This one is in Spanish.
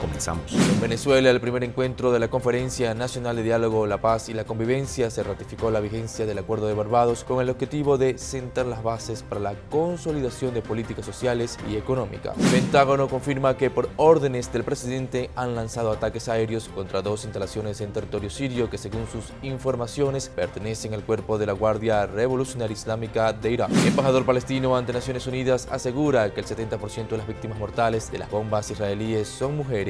Comenzamos. En Venezuela, el primer encuentro de la Conferencia Nacional de Diálogo, la Paz y la Convivencia se ratificó la vigencia del Acuerdo de Barbados con el objetivo de sentar las bases para la consolidación de políticas sociales y económicas. El Pentágono confirma que por órdenes del presidente han lanzado ataques aéreos contra dos instalaciones en territorio sirio que según sus informaciones pertenecen al cuerpo de la Guardia Revolucionaria Islámica de Irak. El embajador palestino ante Naciones Unidas asegura que el 70% de las víctimas mortales de las bombas israelíes son mujeres